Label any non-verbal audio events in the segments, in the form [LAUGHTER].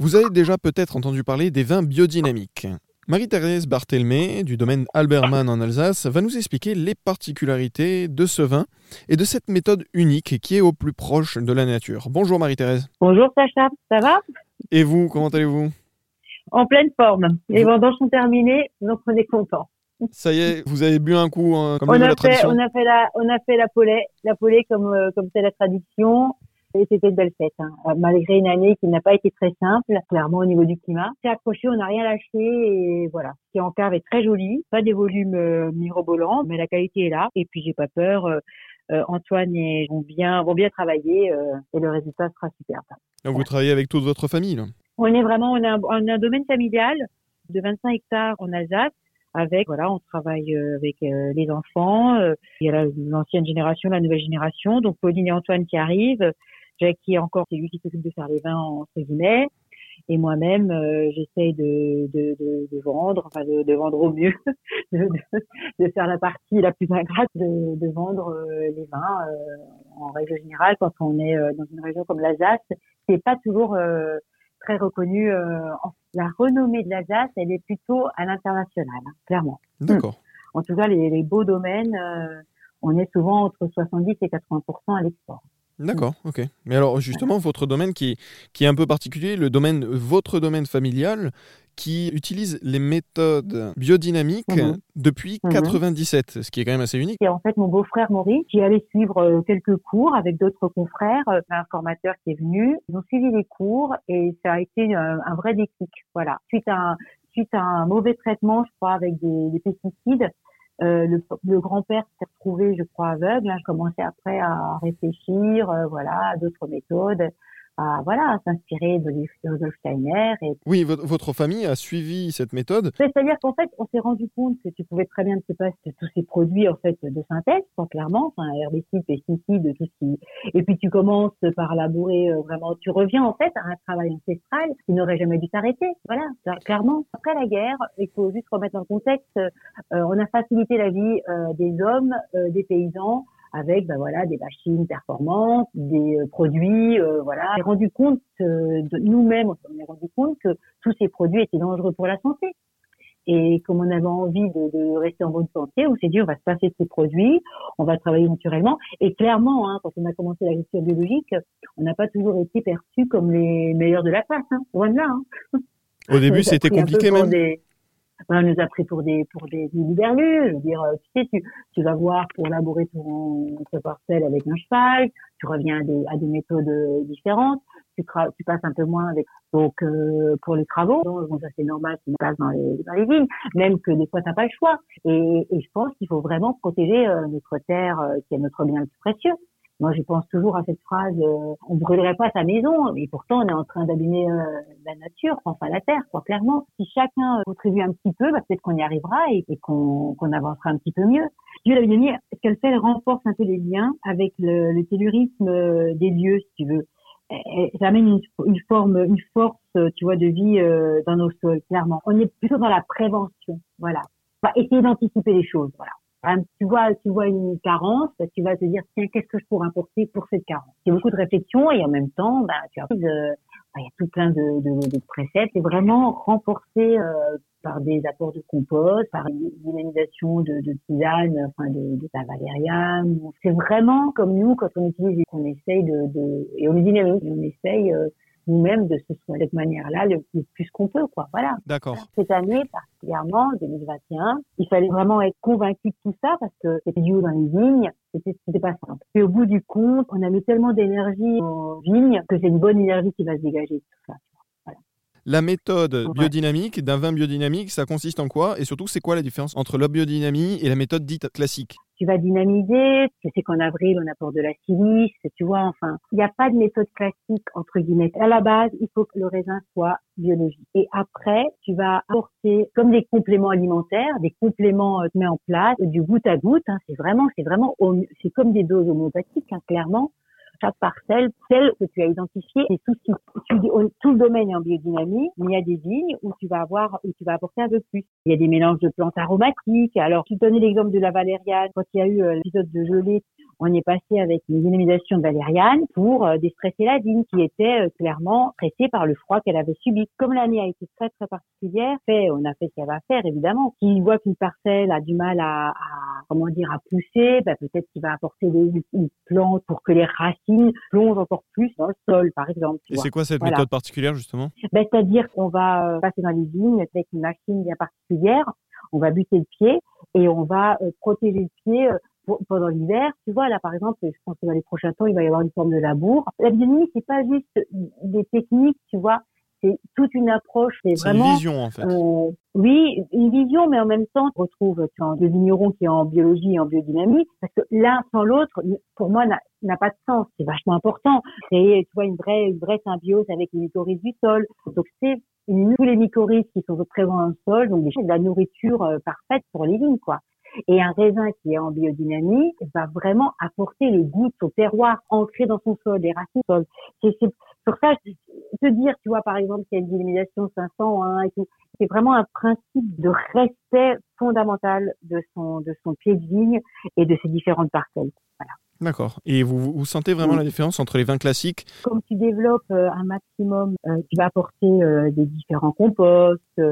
Vous avez déjà peut-être entendu parler des vins biodynamiques. Marie-Thérèse Barthelmé, du domaine Albermann en Alsace, va nous expliquer les particularités de ce vin et de cette méthode unique qui est au plus proche de la nature. Bonjour Marie-Thérèse. Bonjour Sacha, ça va? Et vous, comment allez-vous? En pleine forme. Les vendanges sont terminées, donc on est content. Ça y est, vous avez bu un coup hein, comme on, a la fait, tradition on a fait la, on a fait la polée, la polée comme euh, comme c'est la tradition. C'était une belle fête, hein. Euh, malgré une année qui n'a pas été très simple, clairement au niveau du climat. C'est accroché, on n'a rien lâché et voilà. Ce qui est en cave est très joli, pas des volumes euh, mirobolants, mais la qualité est là. Et puis j'ai pas peur. euh, euh, Antoine et vont bien vont bien travailler et le résultat sera superbe. Donc vous travaillez avec toute votre famille là? On est vraiment, on a, un- on a un domaine familial de 25 hectares en Alsace. Avec, voilà, on travaille avec les enfants. il y a la- l'ancienne génération, la nouvelle génération. Donc Pauline et Antoine qui arrivent. Jackie encore, c'est lui qui s'occupe de faire les vins entre guillemets. Et moi-même, euh, j'essaye de, de, de, de vendre, enfin de, de vendre au mieux, [LAUGHS] de, de, de faire la partie la plus ingrate, de, de vendre euh, les vins euh, en règle générale quand on est euh, dans une région comme l'Alsace, qui n'est pas toujours euh, très reconnue. euh, en- la renommée de l'Alsace, elle est plutôt à l'international, hein, clairement. D'accord. En tout cas, les, les beaux domaines, euh, on est souvent entre 70 et 80% à l'export. D'accord, ok. Mais alors justement, votre domaine qui, qui est un peu particulier, le domaine, votre domaine familial, qui utilise les méthodes biodynamiques Mhm. depuis Mhm. 97, ce qui est quand même assez unique. C'est en fait mon beau-frère Maurice qui allait suivre euh, quelques cours avec d'autres confrères, euh, un formateur qui est venu. Ils ont suivi les cours et ça a été un, un vrai déclic. Voilà. Suite à un, suite à un mauvais traitement, je crois, avec des, des pesticides, euh, le, le grand-père s'est retrouvé, je crois, aveugle. Hein. Je commençais après à réfléchir, euh, voilà, à d'autres méthodes, à voilà, à s'inspirer de Rudolf Steiner et Oui, vo- votre famille a suivi cette méthode. c'est-à-dire qu'en fait, on s'est rendu compte que tu pouvais très bien te passer de tous ces produits en fait de synthèse, clairement, enfin herbicides, pesticides, tout ce qui. Et puis tu commences par labourer euh, vraiment. Tu reviens en fait à un travail ancestral qui n'aurait jamais dû s'arrêter. Voilà, clairement. Après la guerre, il faut juste remettre dans le contexte. euh, on a facilité la vie euh, des hommes, des paysans avec ben voilà des machines performantes, des euh, produits, euh, voilà. On s'est rendu compte euh, de nous-mêmes, on s'est rendu compte que tous ces produits étaient dangereux pour la santé. Et comme on avait envie de, de rester en bonne santé, on s'est dit on va se passer de ces produits, on va travailler naturellement. Et clairement, hein, quand on a commencé l'agriculture biologique, on n'a pas toujours été perçus comme les meilleurs de la classe. Hein, loin de là. Hein. Au début, c'était compliqué même. des- on nous a pris pour des pour des. Je veux dire, euh, tu sais, tu, tu vas voir pour labourer ton, ton parcelle avec un cheval, tu reviens à des, à des méthodes euh, différentes, tu, tu passes un peu moins avec donc euh, pour les travaux. Donc, ça c'est normal, tu passes dans les dans les vignes, même que des fois t'as pas le choix. Et, et je pense qu'il faut vraiment protéger euh, notre terre, euh, qui est notre bien le plus précieux. Moi, je pense toujours à cette phrase euh, on brûlerait pas sa maison, mais pourtant on est en train d'abîmer euh, la nature, enfin la terre, quoi. Clairement, si chacun euh, contribue un petit peu, bah, peut-être qu'on y arrivera et, et qu'on avancera un petit peu mieux. Dieu la biodynamie, ce qu'elle fait, elle renforce un peu les liens avec le, le tellurisme euh, des lieux, si tu veux? Elle, amène une, une forme, une force, euh, tu vois, de vie euh, dans nos sols. Clairement, on est plutôt dans la prévention. Voilà, va essayer d'anticiper les choses. Voilà. Hein, tu vois, tu vois une carence, tu vas te dire tiens qu'est-ce que je pourrais apporter pour cette carence? C'est beaucoup de réflexion et en même temps, bah, tu as il y a tout plein de, de, de préceptes. C'est vraiment renforcé euh, par des apports de compost, par une dynamisation de, de tisane, enfin de, de la valériane. C'est vraiment comme nous quand on utilise, on essaye de, de et on et on essaye euh, nous-mêmes de soigner de cette manière-là le, le plus qu'on peut, quoi. Voilà. D'accord. Cette année, particulièrement, 2021, il fallait vraiment être convaincu de tout ça parce que c'était du haut dans les vignes, c'était pas simple. Et au bout du compte, on a mis tellement d'énergie aux vignes que c'est une bonne énergie qui va se dégager de tout ça. La méthode biodynamique d'un vin biodynamique, ça consiste en quoi? Et surtout, c'est quoi la différence entre la biodynamie et la méthode dite classique? Tu vas dynamiser, tu sais qu'en avril, on apporte de la silice, tu vois, enfin, il n'y a pas de méthode classique, entre guillemets. À la base, il faut que le raisin soit biologique. Et après, tu vas apporter comme des compléments alimentaires, des compléments euh, que tu mets en place, du goutte à goutte, hein, c'est vraiment, c'est vraiment, c'est comme des doses homéopathiques, hein, clairement. Chaque parcelle, celle que tu as identifiée, dis, on- tout le domaine est en biodynamie, mais il y a des vignes où tu vas avoir, où tu vas apporter un peu plus. Il y a des mélanges de plantes aromatiques. Alors, tu donnais l'exemple de la valériane. Quand il y a eu euh, l'épisode de gelée, on est passé avec une dynamisation de valériane pour euh, déstresser la vigne qui était euh, clairement stressée par le froid qu'elle avait subi. Comme l'année a été très très particulière, fait, on a fait ce qu'elle va faire évidemment. S'il voit qu'une parcelle a du mal à, comment dire à pousser, bah, peut-être qu'il va apporter des, une plante pour que les racines plongent encore plus dans le sol, par exemple. Et c'est quoi cette méthode particulière justement? Bah, C'est-à-dire qu'on va euh, passer dans les vignes avec une machine bien particulière, on va buter le pied et on va protéger le pied pendant l'hiver, tu vois, là, par exemple, je pense que dans les prochains temps, il va y avoir une forme de labour. La biodynamie, c'est pas juste des techniques, tu vois, c'est toute une approche. C'est vraiment. une vision, en fait. Euh, oui, une vision, mais en même temps, on retrouve tu vois, des vignerons qui est en biologie et en biodynamie, parce que l'un sans l'autre, pour moi, n'a pas de sens. C'est vachement important. C'est, tu vois, une vraie, une vraie symbiose avec les mycorhizes du sol. Donc, c'est tous les mycorhizes qui sont présents dans le sol, donc de la nourriture euh, parfaite pour les vignes, quoi. Et un raisin qui est en biodynamie va vraiment apporter le goût au terroir ancré dans son sol, les racines sol. C'est pour ça, te dire, tu vois, par exemple, qu'il y a une dynamisation 500 et tout, c'est vraiment un principe de respect fondamental de son, de son pied de vigne et de ses différentes parcelles. Voilà. D'accord. Et vous, vous sentez vraiment la différence entre les vins classiques Comme tu développes euh, un maximum, euh, tu vas apporter euh, des différents composts,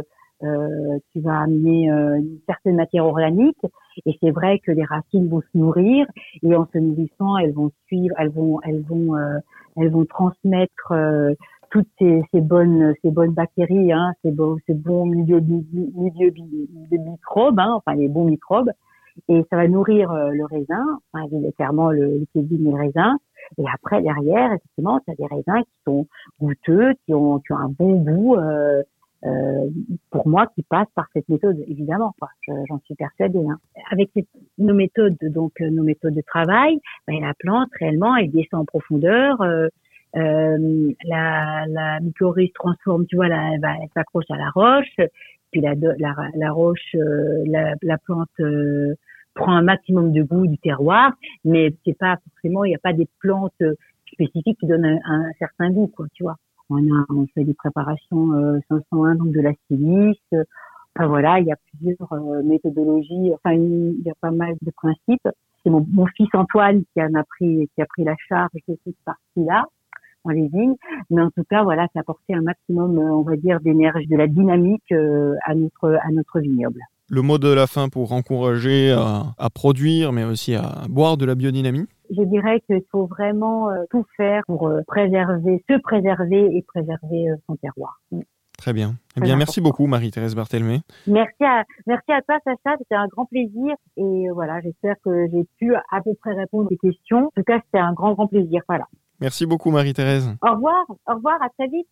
euh, tu vas amener euh, une certaine matière organique. Et c'est vrai que les racines vont se nourrir. Et en se nourrissant elles vont suivre elles vont elles vont euh, elles vont transmettre euh, toutes ces, ces, bonnes ces bonnes bactéries hein, ces bons ces bons milieux milieux de microbes hein, enfin les bons microbes. Et ça va nourrir le raisin enfin clairement le, le et le raisin. Et après derrière effectivement tu as des raisins qui sont goûteux qui ont qui ont un bon goût euh, euh, pour moi qui passe par cette méthode évidemment j'en suis persuadée hein. avec nos méthodes donc euh, nos méthodes de travail ben, la plante réellement elle descend en profondeur euh, euh, la, la mycorhize transforme tu vois la, elle, elle s'accroche à la roche puis la, la, la roche euh, la, la, plante prend un maximum de goût du terroir mais c'est pas forcément il n'y a pas des plantes spécifiques qui donnent un, un certain goût quoi tu vois on a on fait des préparations euh, 501 donc de la silice. Enfin voilà, il y a plusieurs euh, méthodologies. Enfin, il y a pas mal de principes. C'est mon, mon, fils Antoine qui en a pris qui a pris la charge de cette partie-là en vignes. Mais en tout cas, voilà, ça a apporté un maximum, euh, on va dire, d'énergie, de la dynamique euh, à notre à notre vignoble. Le mot de la fin pour encourager à, à produire, mais aussi à boire de la biodynamie je dirais qu'il faut vraiment euh, tout faire pour euh, préserver, se préserver et préserver euh, son terroir. Mm. Très bien. Eh bien, merci beaucoup, Marie-Thérèse Barthelmé. Merci à, merci à toi, Sacha. C'était un grand plaisir. Et voilà, j'espère que j'ai pu à peu près répondre aux questions. En tout cas, c'était un grand, grand plaisir. Voilà. Merci beaucoup, Marie-Thérèse. Au revoir. Au revoir. À très vite.